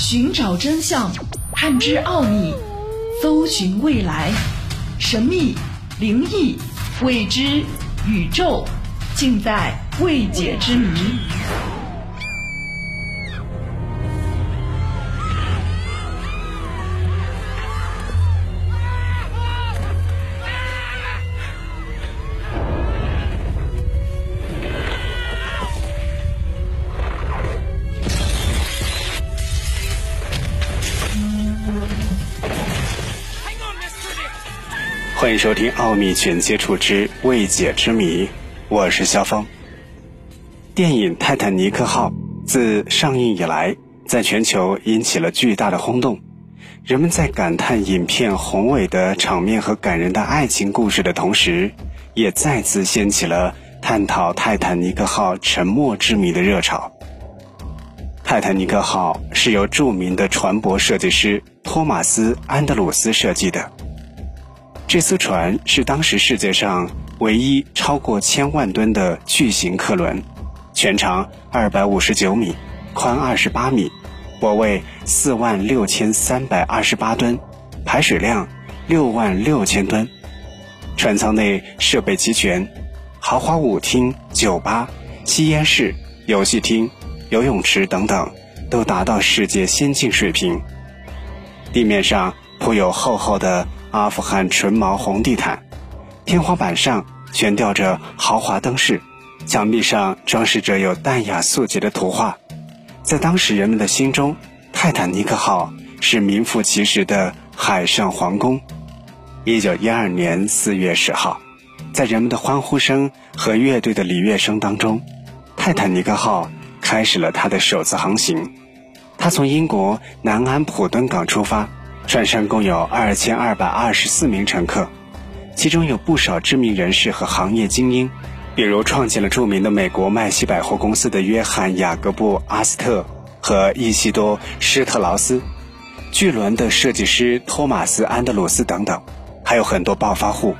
寻找真相，探知奥秘，搜寻未来，神秘、灵异、未知、宇宙，尽在未解之谜。欢迎收听《奥秘全接触之未解之谜》，我是肖峰。电影《泰坦尼克号》自上映以来，在全球引起了巨大的轰动。人们在感叹影片宏伟的场面和感人的爱情故事的同时，也再次掀起了探讨泰坦尼克号沉没之谜的热潮。泰坦尼克号是由著名的船舶设计师托马斯·安德鲁斯设计的。这艘船是当时世界上唯一超过千万吨的巨型客轮，全长二百五十九米，宽二十八米，泊位四万六千三百二十八吨，排水量六万六千吨。船舱内设备齐全，豪华舞厅、酒吧、吸烟室、游戏厅、游泳池等等，都达到世界先进水平。地面上铺有厚厚的。阿富汗纯毛红地毯，天花板上悬吊着豪华灯饰，墙壁上装饰着有淡雅素洁的图画。在当时人们的心中，泰坦尼克号是名副其实的海上皇宫。一九一二年四月十号，在人们的欢呼声和乐队的礼乐声当中，泰坦尼克号开始了它的首次航行。它从英国南安普敦港出发。船上共有二千二百二十四名乘客，其中有不少知名人士和行业精英，比如创建了著名的美国麦西百货公司的约翰·雅各布·阿斯特和伊西多·施特劳斯，巨轮的设计师托马斯·安德鲁斯等等，还有很多暴发户。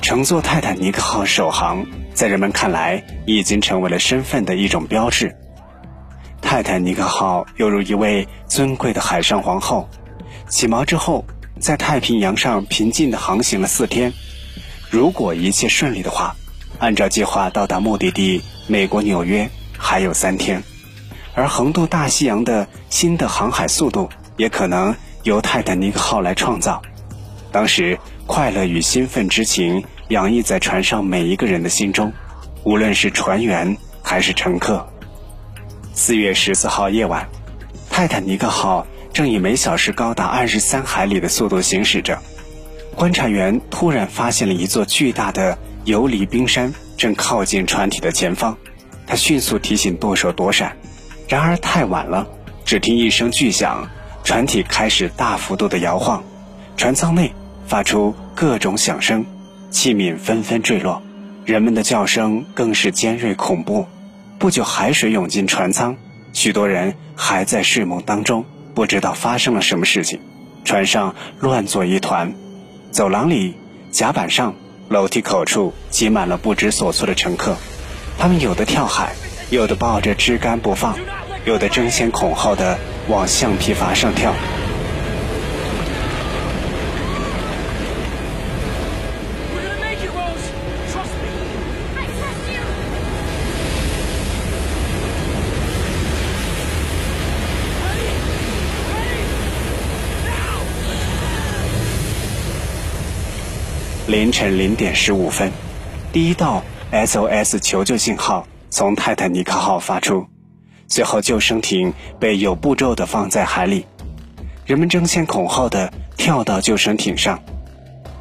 乘坐泰坦尼克号首航，在人们看来已经成为了身份的一种标志。泰坦尼克号犹如一位尊贵的海上皇后。起锚之后，在太平洋上平静地航行了四天。如果一切顺利的话，按照计划到达目的地美国纽约还有三天。而横渡大西洋的新的航海速度，也可能由泰坦尼克号来创造。当时，快乐与兴奋之情洋溢在船上每一个人的心中，无论是船员还是乘客。四月十四号夜晚，泰坦尼克号。正以每小时高达二十三海里的速度行驶着，观察员突然发现了一座巨大的游离冰山正靠近船体的前方，他迅速提醒舵手躲闪，然而太晚了，只听一声巨响，船体开始大幅度的摇晃，船舱内发出各种响声，器皿纷纷坠落，人们的叫声更是尖锐恐怖。不久，海水涌进船舱，许多人还在睡梦当中。不知道发生了什么事情，船上乱作一团，走廊里、甲板上、楼梯口处挤满了不知所措的乘客，他们有的跳海，有的抱着枝干不放，有的争先恐后的往橡皮筏上跳。凌晨零点十五分，第一道 SOS 求救信号从泰坦尼克号发出，随后救生艇被有步骤地放在海里，人们争先恐后地跳到救生艇上。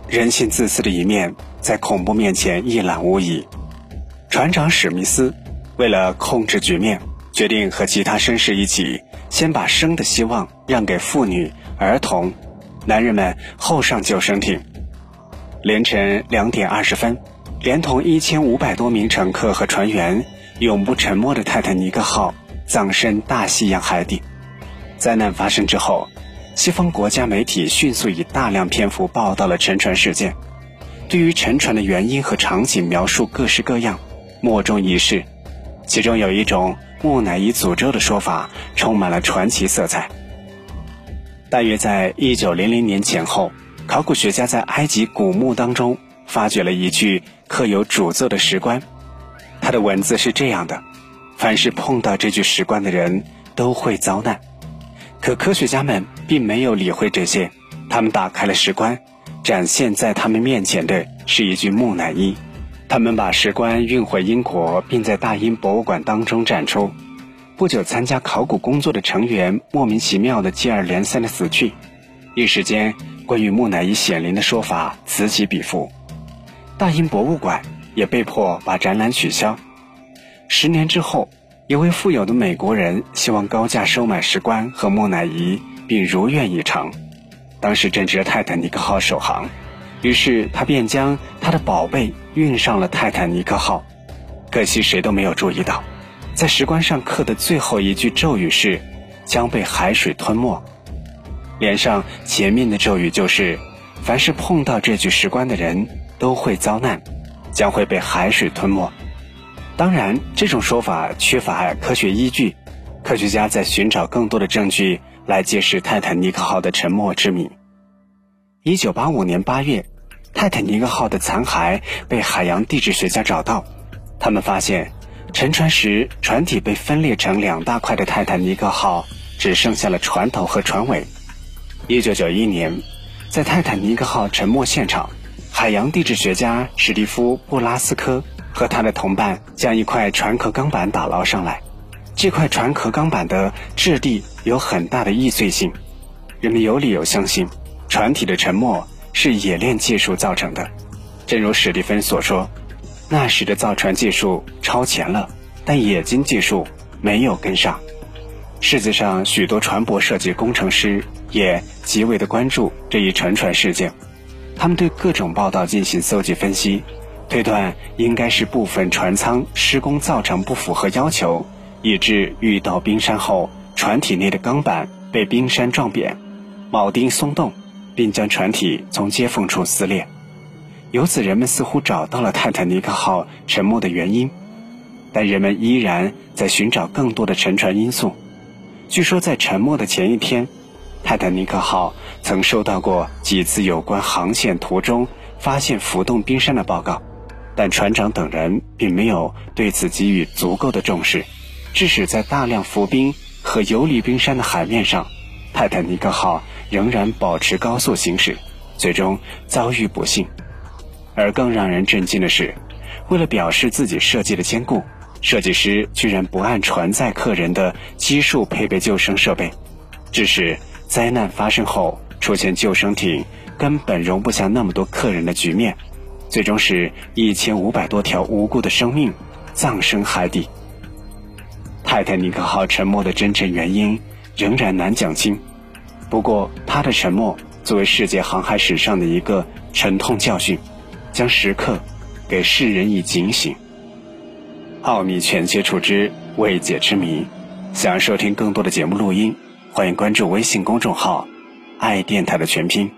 人性自私的一面在恐怖面前一览无遗。船长史密斯为了控制局面，决定和其他绅士一起先把生的希望让给妇女、儿童，男人们后上救生艇。凌晨两点二十分，连同一千五百多名乘客和船员，永不沉没的泰坦尼克号葬身大西洋海底。灾难发生之后，西方国家媒体迅速以大量篇幅报道了沉船事件，对于沉船的原因和场景描述各式各样，莫衷一是。其中有一种木乃伊诅咒的说法，充满了传奇色彩。大约在一九零零年前后，考古学家在埃及古墓当中发掘了一具刻有诅咒的石棺，它的文字是这样的：凡是碰到这具石棺的人都会遭难。可科学家们并没有理会这些，他们打开了石棺，展现在他们面前的是一具木乃伊。他们把石棺运回英国，并在大英博物馆当中展出。不久，参加考古工作的成员莫名其妙的接二连三的死去，一时间，关于木乃伊显灵的说法此起彼伏。大英博物馆也被迫把展览取消。十年之后。一位富有的美国人希望高价收买石棺和木乃伊，并如愿以偿。当时正值泰坦尼克号首航，于是他便将他的宝贝运上了泰坦尼克号。可惜谁都没有注意到，在石棺上刻的最后一句咒语是“将被海水吞没”，连上前面的咒语就是“凡是碰到这具石棺的人都会遭难，将会被海水吞没”。当然，这种说法缺乏科学依据。科学家在寻找更多的证据来揭示泰坦尼克号的沉没之谜。一九八五年八月，泰坦尼克号的残骸被海洋地质学家找到，他们发现沉船时船体被分裂成两大块的泰坦尼克号只剩下了船头和船尾。一九九一年，在泰坦尼克号沉没现场，海洋地质学家史蒂夫·布拉斯科。和他的同伴将一块船壳钢板打捞上来，这块船壳钢板的质地有很大的易碎性，人们有理由相信，船体的沉没是冶炼技术造成的。正如史蒂芬所说，那时的造船技术超前了，但冶金技术没有跟上。世界上许多船舶设计工程师也极为的关注这一沉船事件，他们对各种报道进行搜集分析。推断应该是部分船舱施工造成不符合要求，以致遇到冰山后，船体内的钢板被冰山撞扁，铆钉松动，并将船体从接缝处撕裂。由此，人们似乎找到了泰坦尼克号沉没的原因，但人们依然在寻找更多的沉船因素。据说，在沉没的前一天，泰坦尼克号曾收到过几次有关航线途中发现浮动冰山的报告。但船长等人并没有对此给予足够的重视，致使在大量浮冰和游离冰山的海面上，泰坦尼克号仍然保持高速行驶，最终遭遇不幸。而更让人震惊的是，为了表示自己设计的坚固，设计师居然不按船载客人的基数配备救生设备，致使灾难发生后出现救生艇根本容不下那么多客人的局面。最终使一千五百多条无辜的生命葬身海底。泰坦尼克号沉没的真正原因仍然难讲清，不过它的沉没作为世界航海史上的一个沉痛教训，将时刻给世人以警醒。奥秘全接触之未解之谜，想收听更多的节目录音，欢迎关注微信公众号“爱电台”的全拼。